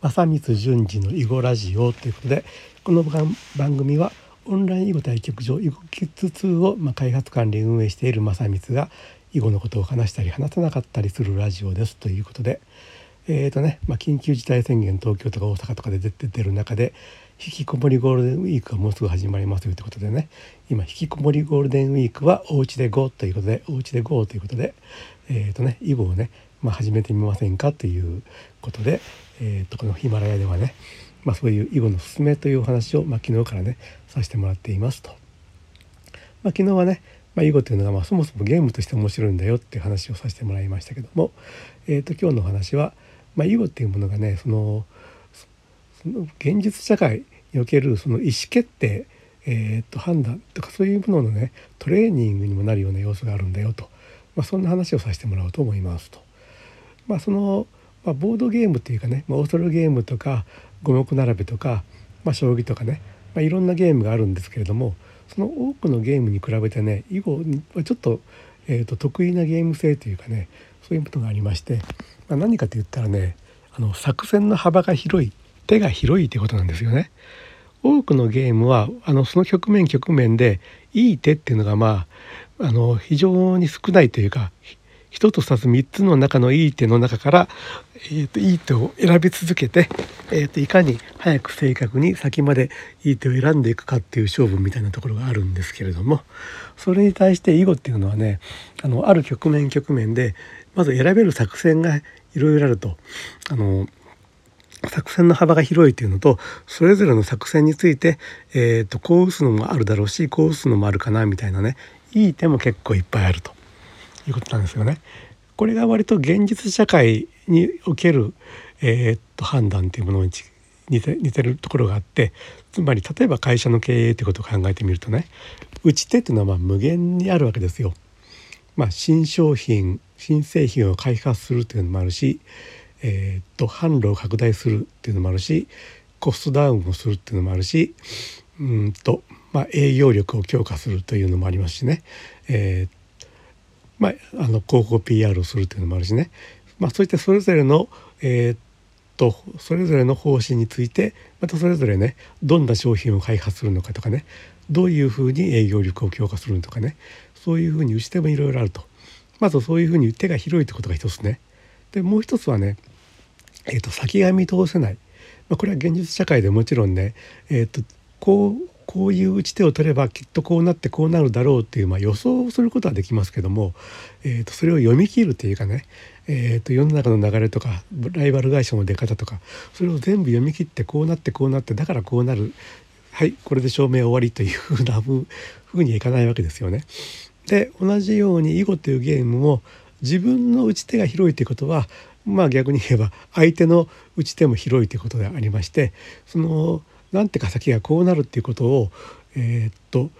正光淳二の囲碁ラジオということでこの番組はオンライン囲碁対局場囲碁キッズ2を、まあ、開発管理運営している正光が囲碁のことを話したり話さなかったりするラジオですということでえーとねまあ、緊急事態宣言東京とか大阪とかで出てる中で引きこもりゴールデンウィークがもうすぐ始まりますということでね今引きこもりゴールデンウィークはお家で GO ということでお家で GO ということでえーとね囲碁をね、まあ、始めてみませんかということで、えー、とこのヒマラヤではね、まあ、そういう囲碁のすすめというお話を、まあ、昨日からねさせてもらっていますと。まあ、昨日はねまあ、囲碁というのがまあそもそもゲームとして面白いんだよっていう話をさせてもらいましたけども、えー、と今日のお話は、まあ、囲碁っていうものがねそのその現実社会におけるその意思決定、えー、と判断とかそういうもののねトレーニングにもなるような要素があるんだよと、まあ、そんな話をさせてもらおうと思いますと。まあ、その、まあ、ボードゲームっていうかね、まあ、オーソロゲームとか五目並べとか、まあ、将棋とかね、まあ、いろんなゲームがあるんですけれどもその多くのゲームに比べてね囲碁はちょっと,、えーと得意なゲーム性というかねそういうことがありまして、まあ、何かと言ったらねあの作戦の幅が広い手が広いということなんですよね。多くのゲームはあのその局面局面でいい手っていうのがまああの非常に少ないというか1つ2つ3つの中のいい手の中から、えーと、いい手を選び続けて、えーと、いかに早く正確に先までいい手を選んでいくかっていう勝負みたいなところがあるんですけれどもそれに対して囲碁っていうのはねあのある局面局面でまず選べる作戦がいろいろあると。あの作戦の幅が広いというのとそれぞれの作戦について、えーと、こう打つのもあるだろうしこう打つのもあるかなみたいなねいい手も結構いっぱいあるということなんですよね。これが割と現実社会における、えー、と判断というものに似て似てるところがあってつまり例えば会社の経営ということを考えてみるとね打ち手っていうのはまあ無限にあるわけですよ。まあ、新商品新製品を開発するというのもあるし、えー、と販路を拡大するっていうのもあるしコストダウンをするっていうのもあるしうんと、まあ、営業力を強化するというのもありますしね、えー、まあ、あの広告 PR をするというのもあるしね、まあ、そういったそれぞれの、えー、っとそれぞれの方針についてまたそれぞれねどんな商品を開発するのかとかねどういうふうに営業力を強化するのかねそういうふうに打ち手もいろいろあると。まずそういうふうに手が広いということが一つね。でもう一つはね、えー、と先が見通せない、まあ、これは現実社会でもちろんね、えー、とこうこういう打ち手を取ればきっとこうなってこうなるだろうっていう、まあ、予想をすることはできますけども、えー、とそれを読み切るというかね、えー、と世の中の流れとかライバル会社の出方とかそれを全部読み切ってこうなってこうなってだからこうなるはいこれで証明終わりというふうなふうにはいかないわけですよね。で同じように囲碁というゲームも自分の打ち手が広いということはまあ逆に言えば相手の打ち手も広いということでありましてそのなんてか先がこうなるっていうことをえー、っと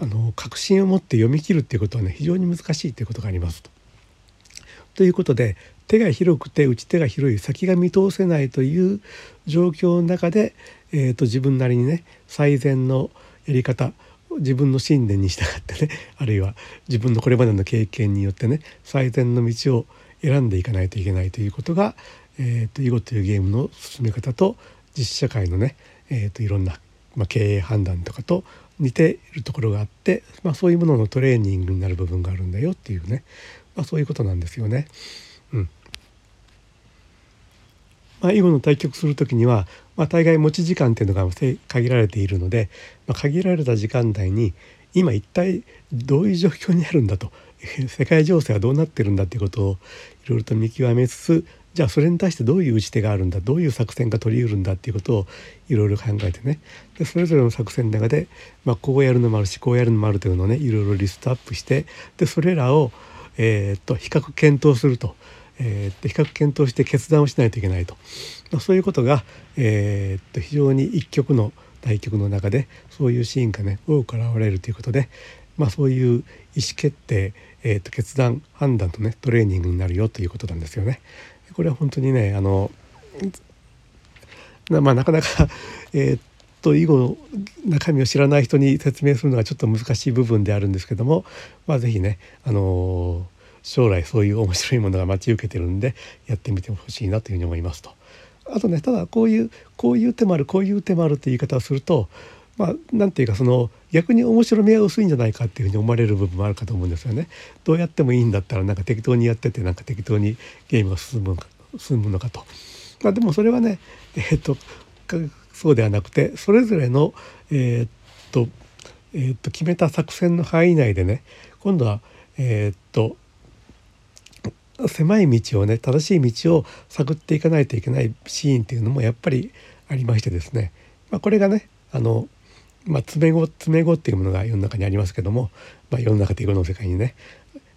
あの確信を持って読み切るっていうことはね非常に難しいということがありますと。ということで手が広くて打ち手が広い先が見通せないという状況の中で、えーと、自分なりにね最善のやり方自分の信念に従ってねあるいは自分のこれまでの経験によってね最善の道を選んでいかないといけないということが、えーと、囲碁というゲームの進め方と実社会のね、えーと、いろんな、まあ、経営判断とかと似ているところがあって、まあ、そういうもののトレーニングになる部分があるんだよっていうね、まあ、そういうことなんですよね。うんまあ、囲碁の対局する時には、まあ、大概持ち時間っていうのが限られているので、まあ、限られた時間内に今一体どういう状況にあるんだと 世界情勢はどうなってるんだっていうことをいろいろと見極めつつじゃあそれに対してどういう打ち手があるんだどういう作戦が取りうるんだっていうことをいろいろ考えてね。でそれぞれの作戦の中で、まあ、こうやるのもあるしこうやるのもあるというのをねいろいろリストアップしてでそれらを、えー、っと比較検討すると、えー、っと比較検討して決断をしないといけないと、まあ、そういうことが、えー、っと非常に一局の対局の中でそういうシーンがね多く現れるということで、まあ、そういう意思決定、えー、と決断判断とねトレーニングになるよということなんですよね。これは本当にねあのなまあなかなか え、っと囲碁の中身を知らない人に説明するのがちょっと難しい部分であるんですけどもまあ是非ねあの将来そういう面白いものが待ち受けてるんでやってみてほしいなというふうに思いますと。あとねただこういうこういう手もあるこういう手もあるって言い方をするとまあなんていうかその逆に面白みは薄いんじゃないかっていうふうに思われる部分もあるかと思うんですよね。どうやってもいいんだったらなんか適当にやっててなんか適当にゲームが進む進むのかと。まあ、でもそれはねえー、っとそうではなくてそれぞれのえー、っとえー、っと決めた作戦の範囲内でね今度はえっと狭い道をね正しい道を探っていかないといけないシーンっていうのもやっぱりありましてですね、まあ、これがねあの、まあ、詰め子詰め子っていうものが世の中にありますけども、まあ、世の中というの世界にね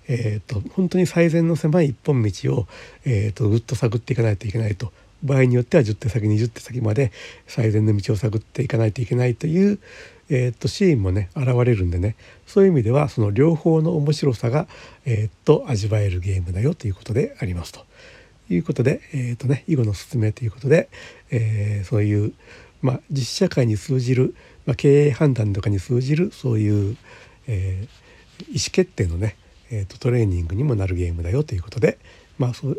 えーと、本当に最善の狭い一本道を、えーと、ぐっと探っていかないといけないと場合によっては10手先20手先まで最善の道を探っていかないといけないという、えーと、シーンもね現れるんでねそういう意味ではその両方の面白さが、えー、と味わえるゲームだよということでありますと。いうことで、えーとね、囲碁の勧めということで、えー、そういう、まあ、実社会に通じる、まあ、経営判断とかに通じるそういう、えー、意思決定のね、えーと、トレーニングにもなるゲームだよということで、まあそ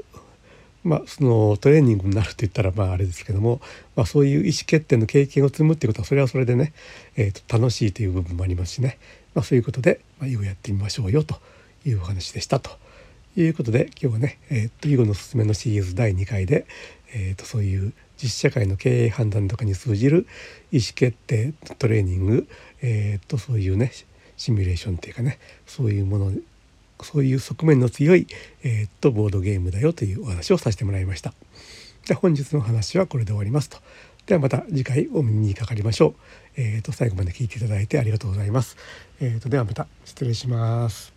まあ、そのトレーニングになるって言ったらまああれですけども、まあ、そういう意思決定の経験を積むっていうことはそれはそれでね、えー、と楽しいという部分もありますしね、まあ、そういうことで、まあ、囲碁やってみましょうよというお話でしたと。いうことで今日はね、えー、と囲碁のすすめのシリーズ第2回で、えー、とそういう実社会の経営判断とかに通じる意思決定トレーニング、えー、とそういうねシミュレーションっていうかねそういうものそういう側面の強い、えー、っとボードゲームだよというお話をさせてもらいました。で本日の話はこれで終わりますと。ではまた次回お耳にかかりましょう。えー、と最後まで聞いていただいてありがとうございます。えー、とではまた失礼します。